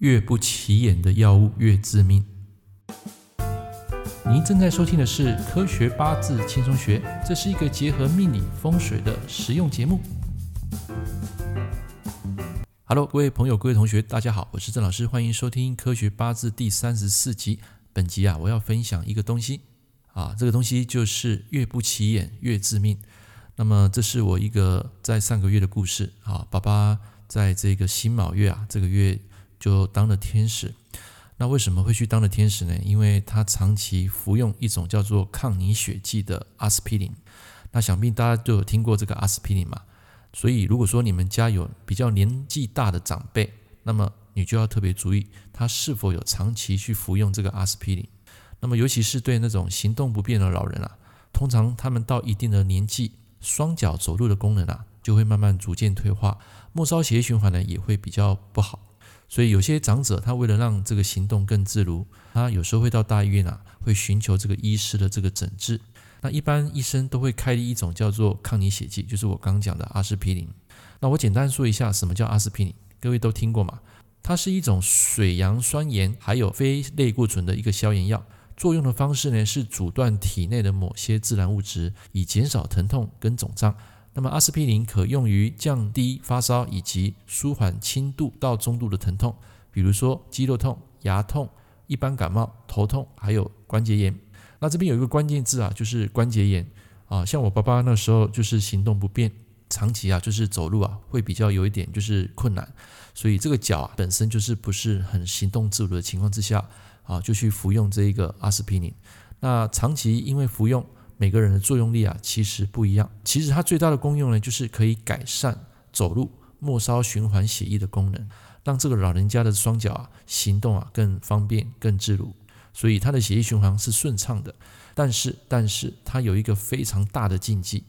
越不起眼的药物越致命。您正在收听的是《科学八字轻松学》，这是一个结合命理风水的实用节目。Hello，各位朋友、各位同学，大家好，我是郑老师，欢迎收听《科学八字》第三十四集。本集啊，我要分享一个东西啊，这个东西就是越不起眼越致命。那么，这是我一个在上个月的故事啊，爸爸在这个辛卯月啊，这个月就当了天使。那为什么会去当了天使呢？因为他长期服用一种叫做抗凝血剂的阿司匹林。那想必大家都有听过这个阿司匹林嘛？所以如果说你们家有比较年纪大的长辈，那么你就要特别注意他是否有长期去服用这个阿司匹林。那么尤其是对那种行动不便的老人啊，通常他们到一定的年纪，双脚走路的功能啊就会慢慢逐渐退化，末梢血液循环呢也会比较不好。所以有些长者，他为了让这个行动更自如，他有时候会到大医院啊，会寻求这个医师的这个诊治。那一般医生都会开一种叫做抗凝血剂，就是我刚刚讲的阿司匹林。那我简单说一下什么叫阿司匹林，各位都听过吗？它是一种水杨酸盐还有非类固醇的一个消炎药，作用的方式呢是阻断体内的某些自然物质，以减少疼痛跟肿胀。那么阿司匹林可用于降低发烧以及舒缓轻度到中度的疼痛，比如说肌肉痛、牙痛、一般感冒、头痛，还有关节炎。那这边有一个关键字啊，就是关节炎啊。像我爸爸那时候就是行动不便，长期啊就是走路啊会比较有一点就是困难，所以这个脚啊本身就是不是很行动自如的情况之下啊，就去服用这一个阿司匹林。那长期因为服用。每个人的作用力啊，其实不一样。其实它最大的功用呢，就是可以改善走路、末梢循环血液的功能，让这个老人家的双脚啊行动啊更方便、更自如。所以他的血液循环是顺畅的。但是，但是他有一个非常大的禁忌，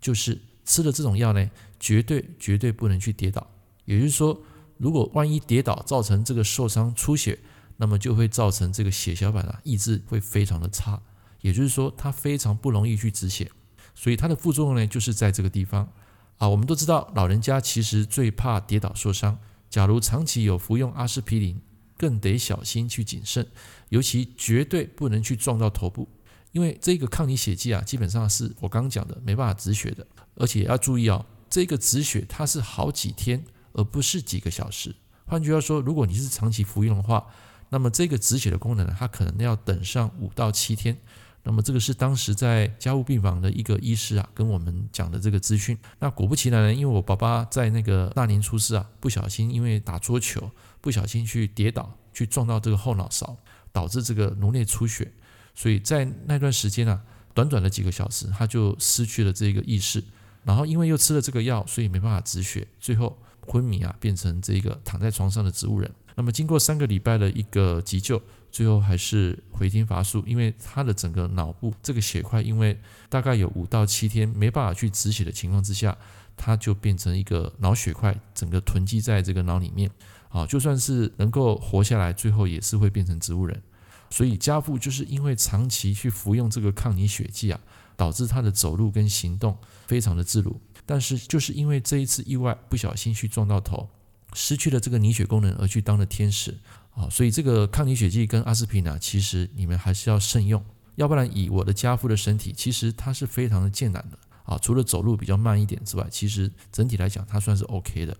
就是吃了这种药呢，绝对绝对不能去跌倒。也就是说，如果万一跌倒造成这个受伤出血，那么就会造成这个血小板啊抑制会非常的差。也就是说，它非常不容易去止血，所以它的副作用呢，就是在这个地方啊。我们都知道，老人家其实最怕跌倒受伤。假如长期有服用阿司匹林，更得小心去谨慎，尤其绝对不能去撞到头部，因为这个抗凝血剂啊，基本上是我刚讲的没办法止血的，而且要注意哦，这个止血它是好几天，而不是几个小时。换句话说，如果你是长期服用的话，那么这个止血的功能，它可能要等上五到七天。那么这个是当时在加护病房的一个医师啊，跟我们讲的这个资讯。那果不其然呢，因为我爸爸在那个大年初四啊，不小心因为打桌球，不小心去跌倒，去撞到这个后脑勺，导致这个颅内出血。所以在那段时间啊，短短的几个小时，他就失去了这个意识。然后因为又吃了这个药，所以没办法止血，最后昏迷啊，变成这个躺在床上的植物人。那么经过三个礼拜的一个急救。最后还是回天乏术，因为他的整个脑部这个血块，因为大概有五到七天没办法去止血的情况之下，它就变成一个脑血块，整个囤积在这个脑里面。啊，就算是能够活下来，最后也是会变成植物人。所以家父就是因为长期去服用这个抗凝血剂啊，导致他的走路跟行动非常的自如。但是就是因为这一次意外，不小心去撞到头，失去了这个凝血功能，而去当了天使。啊，所以这个抗凝血剂跟阿司匹林呢，其实你们还是要慎用，要不然以我的家父的身体，其实他是非常的艰难的啊，除了走路比较慢一点之外，其实整体来讲他算是 OK 的。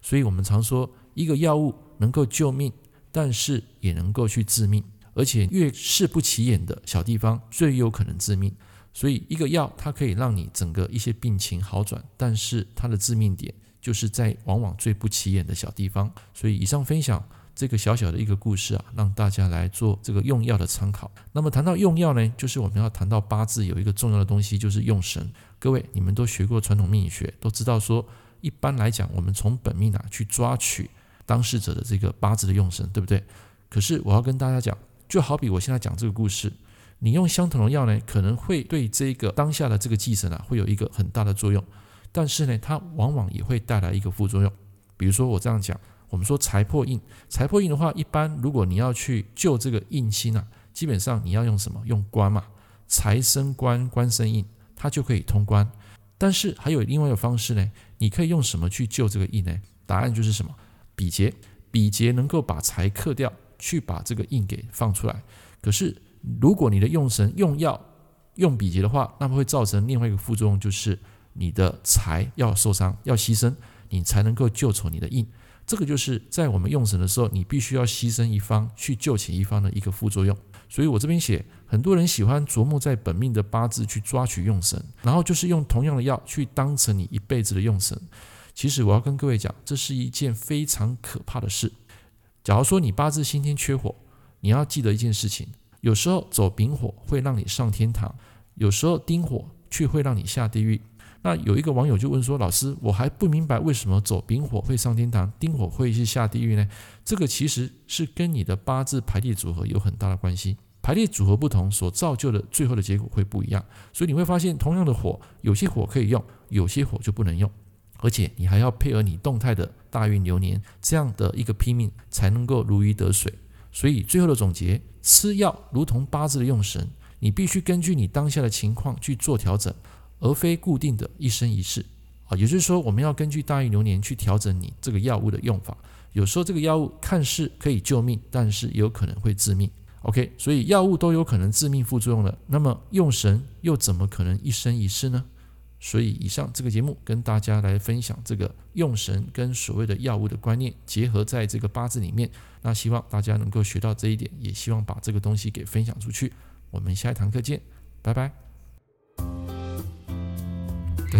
所以我们常说，一个药物能够救命，但是也能够去致命，而且越是不起眼的小地方，最有可能致命。所以一个药它可以让你整个一些病情好转，但是它的致命点就是在往往最不起眼的小地方。所以以上分享。这个小小的一个故事啊，让大家来做这个用药的参考。那么谈到用药呢，就是我们要谈到八字有一个重要的东西，就是用神。各位，你们都学过传统命理学，都知道说，一般来讲，我们从本命啊去抓取当事者的这个八字的用神，对不对？可是我要跟大家讲，就好比我现在讲这个故事，你用相同的药呢，可能会对这个当下的这个忌神啊，会有一个很大的作用，但是呢，它往往也会带来一个副作用。比如说我这样讲。我们说财破印，财破印的话，一般如果你要去救这个印星啊，基本上你要用什么？用官嘛，财生官，官生印，它就可以通关。但是还有另外一个方式呢，你可以用什么去救这个印呢？答案就是什么？比劫，比劫能够把财克掉，去把这个印给放出来。可是如果你的用神用药用比劫的话，那么会造成另外一个副作用，就是你的财要受伤，要牺牲，你才能够救走你的印。这个就是在我们用神的时候，你必须要牺牲一方去救起一方的一个副作用。所以我这边写，很多人喜欢琢磨在本命的八字去抓取用神，然后就是用同样的药去当成你一辈子的用神。其实我要跟各位讲，这是一件非常可怕的事。假如说你八字先天缺火，你要记得一件事情：有时候走丙火会让你上天堂，有时候丁火却会让你下地狱。那有一个网友就问说：“老师，我还不明白为什么走丙火会上天堂，丁火会是下地狱呢？”这个其实是跟你的八字排列组合有很大的关系，排列组合不同，所造就的最后的结果会不一样。所以你会发现，同样的火，有些火可以用，有些火就不能用，而且你还要配合你动态的大运流年这样的一个拼命，才能够如鱼得水。所以最后的总结，吃药如同八字的用神，你必须根据你当下的情况去做调整。而非固定的一生一世啊，也就是说，我们要根据大运流年去调整你这个药物的用法。有时候这个药物看似可以救命，但是有可能会致命。OK，所以药物都有可能致命副作用的，那么用神又怎么可能一生一世呢？所以以上这个节目跟大家来分享这个用神跟所谓的药物的观念结合在这个八字里面，那希望大家能够学到这一点，也希望把这个东西给分享出去。我们下一堂课见，拜拜。